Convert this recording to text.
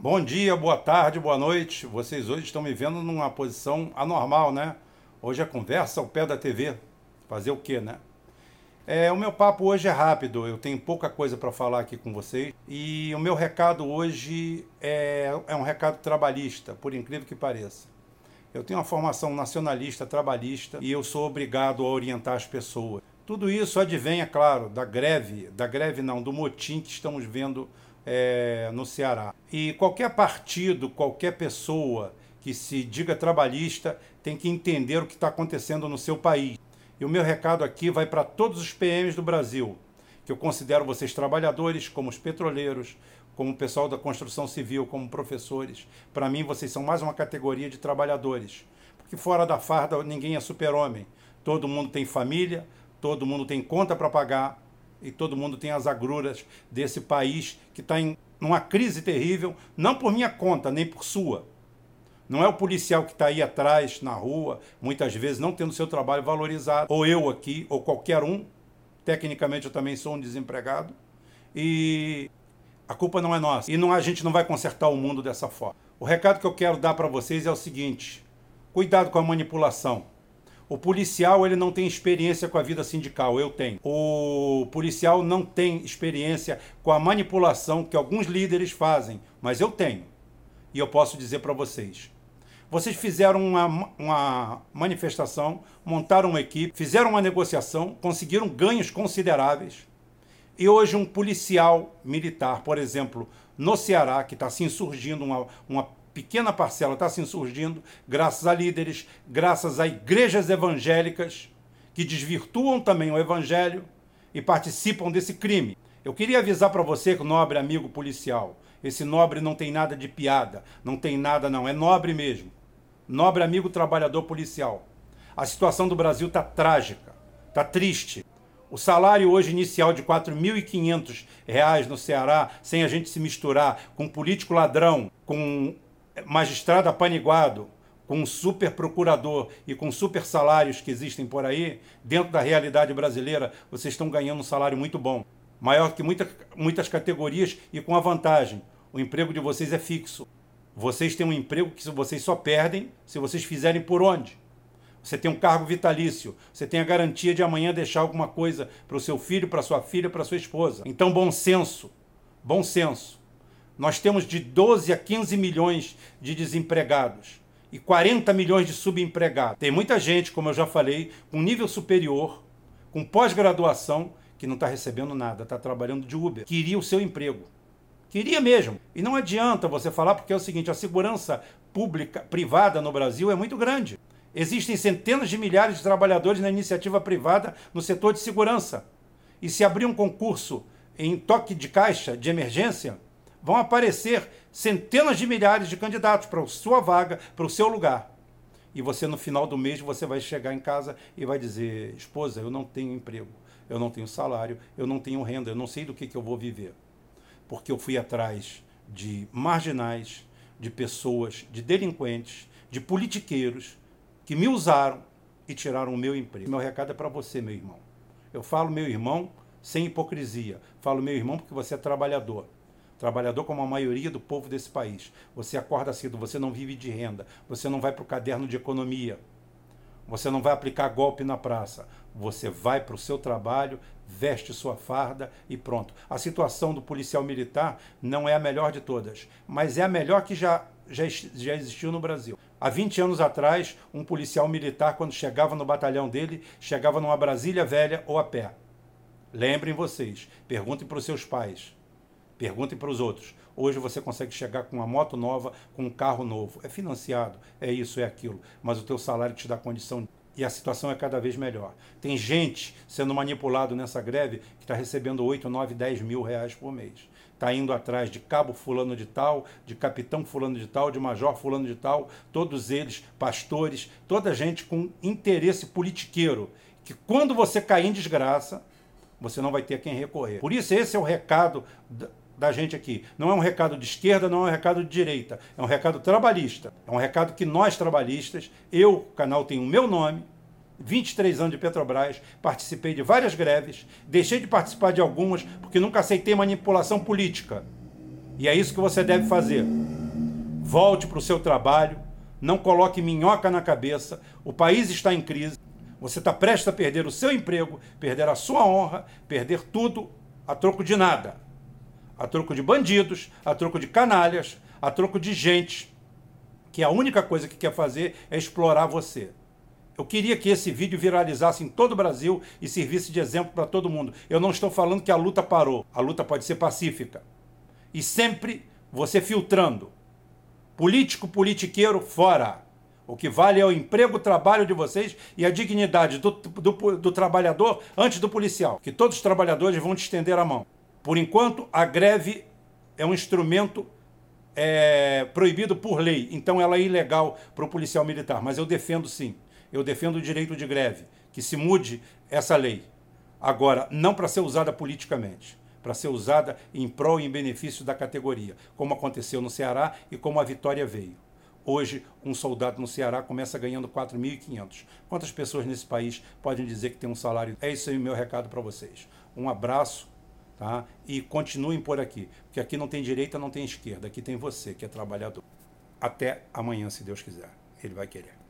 Bom dia, boa tarde, boa noite. Vocês hoje estão me vendo numa posição anormal, né? Hoje é conversa ao pé da TV. Fazer o quê, né? É, o meu papo hoje é rápido, eu tenho pouca coisa para falar aqui com vocês. E o meu recado hoje é, é um recado trabalhista, por incrível que pareça. Eu tenho uma formação nacionalista, trabalhista, e eu sou obrigado a orientar as pessoas. Tudo isso advém, é claro, da greve, da greve não, do motim que estamos vendo é, no Ceará. E qualquer partido, qualquer pessoa que se diga trabalhista tem que entender o que está acontecendo no seu país. E o meu recado aqui vai para todos os PMs do Brasil, que eu considero vocês trabalhadores, como os petroleiros, como o pessoal da construção civil, como professores. Para mim, vocês são mais uma categoria de trabalhadores. Porque fora da farda, ninguém é super-homem. Todo mundo tem família, todo mundo tem conta para pagar, e todo mundo tem as agruras desse país que está em uma crise terrível, não por minha conta, nem por sua. Não é o policial que está aí atrás, na rua, muitas vezes não tendo seu trabalho valorizado, ou eu aqui, ou qualquer um. Tecnicamente eu também sou um desempregado. E a culpa não é nossa. E não, a gente não vai consertar o mundo dessa forma. O recado que eu quero dar para vocês é o seguinte: cuidado com a manipulação. O policial ele não tem experiência com a vida sindical, eu tenho. O policial não tem experiência com a manipulação que alguns líderes fazem, mas eu tenho. E eu posso dizer para vocês. Vocês fizeram uma, uma manifestação, montaram uma equipe, fizeram uma negociação, conseguiram ganhos consideráveis. E hoje um policial militar, por exemplo, no Ceará, que está se insurgindo uma, uma pequena parcela está se insurgindo, graças a líderes, graças a igrejas evangélicas que desvirtuam também o evangelho e participam desse crime. Eu queria avisar para você, nobre amigo policial, esse nobre não tem nada de piada, não tem nada não, é nobre mesmo. Nobre amigo trabalhador policial. A situação do Brasil está trágica, está triste. O salário hoje inicial de R$ 4.500 no Ceará, sem a gente se misturar com político ladrão, com magistrado apaniguado, com super procurador e com super salários que existem por aí, dentro da realidade brasileira, vocês estão ganhando um salário muito bom. Maior que muita, muitas categorias e com a vantagem: o emprego de vocês é fixo. Vocês têm um emprego que vocês só perdem se vocês fizerem por onde. Você tem um cargo vitalício, você tem a garantia de amanhã deixar alguma coisa para o seu filho, para sua filha, para sua esposa. Então, bom senso, bom senso. Nós temos de 12 a 15 milhões de desempregados e 40 milhões de subempregados. Tem muita gente, como eu já falei, com nível superior, com pós-graduação, que não está recebendo nada, está trabalhando de Uber. Queria o seu emprego. Queria mesmo. E não adianta você falar, porque é o seguinte: a segurança pública, privada no Brasil é muito grande. Existem centenas de milhares de trabalhadores na iniciativa privada no setor de segurança. E se abrir um concurso em toque de caixa de emergência, vão aparecer centenas de milhares de candidatos para a sua vaga, para o seu lugar. E você, no final do mês, você vai chegar em casa e vai dizer: esposa, eu não tenho emprego, eu não tenho salário, eu não tenho renda, eu não sei do que, que eu vou viver. Porque eu fui atrás de marginais, de pessoas, de delinquentes, de politiqueiros que me usaram e tiraram o meu emprego. Meu recado é para você, meu irmão. Eu falo meu irmão sem hipocrisia. Falo meu irmão porque você é trabalhador trabalhador como a maioria do povo desse país. Você acorda cedo, você não vive de renda, você não vai para o caderno de economia, você não vai aplicar golpe na praça. Você vai para o seu trabalho, veste sua farda e pronto. A situação do policial militar não é a melhor de todas, mas é a melhor que já, já, já existiu no Brasil. Há 20 anos atrás, um policial militar, quando chegava no batalhão dele, chegava numa Brasília velha ou a pé. Lembrem vocês, perguntem para os seus pais Perguntem para os outros. Hoje você consegue chegar com uma moto nova, com um carro novo. É financiado, é isso, é aquilo. Mas o teu salário te dá condição e a situação é cada vez melhor. Tem gente sendo manipulado nessa greve que está recebendo 8, 9, 10 mil reais por mês. Está indo atrás de cabo fulano de tal, de capitão fulano de tal, de major fulano de tal, todos eles pastores, toda gente com interesse politiqueiro, que quando você cair em desgraça, você não vai ter quem recorrer. Por isso, esse é o recado da gente aqui. Não é um recado de esquerda, não é um recado de direita. É um recado trabalhista. É um recado que nós trabalhistas, eu, o canal tem o meu nome, 23 anos de Petrobras, participei de várias greves, deixei de participar de algumas porque nunca aceitei manipulação política. E é isso que você deve fazer. Volte para o seu trabalho, não coloque minhoca na cabeça. O país está em crise. Você está prestes a perder o seu emprego, perder a sua honra, perder tudo a troco de nada. A troco de bandidos, a troco de canalhas, a troco de gente que a única coisa que quer fazer é explorar você. Eu queria que esse vídeo viralizasse em todo o Brasil e servisse de exemplo para todo mundo. Eu não estou falando que a luta parou. A luta pode ser pacífica. E sempre você filtrando. Político, politiqueiro, fora. O que vale é o emprego, o trabalho de vocês e a dignidade do, do, do trabalhador antes do policial. Que todos os trabalhadores vão te estender a mão. Por enquanto, a greve é um instrumento é, proibido por lei, então ela é ilegal para o policial militar. Mas eu defendo sim, eu defendo o direito de greve, que se mude essa lei. Agora, não para ser usada politicamente, para ser usada em prol e em benefício da categoria, como aconteceu no Ceará e como a vitória veio. Hoje, um soldado no Ceará começa ganhando 4.500. Quantas pessoas nesse país podem dizer que tem um salário? É isso aí o meu recado para vocês. Um abraço Tá? E continuem por aqui, porque aqui não tem direita, não tem esquerda, aqui tem você que é trabalhador. Até amanhã, se Deus quiser. Ele vai querer.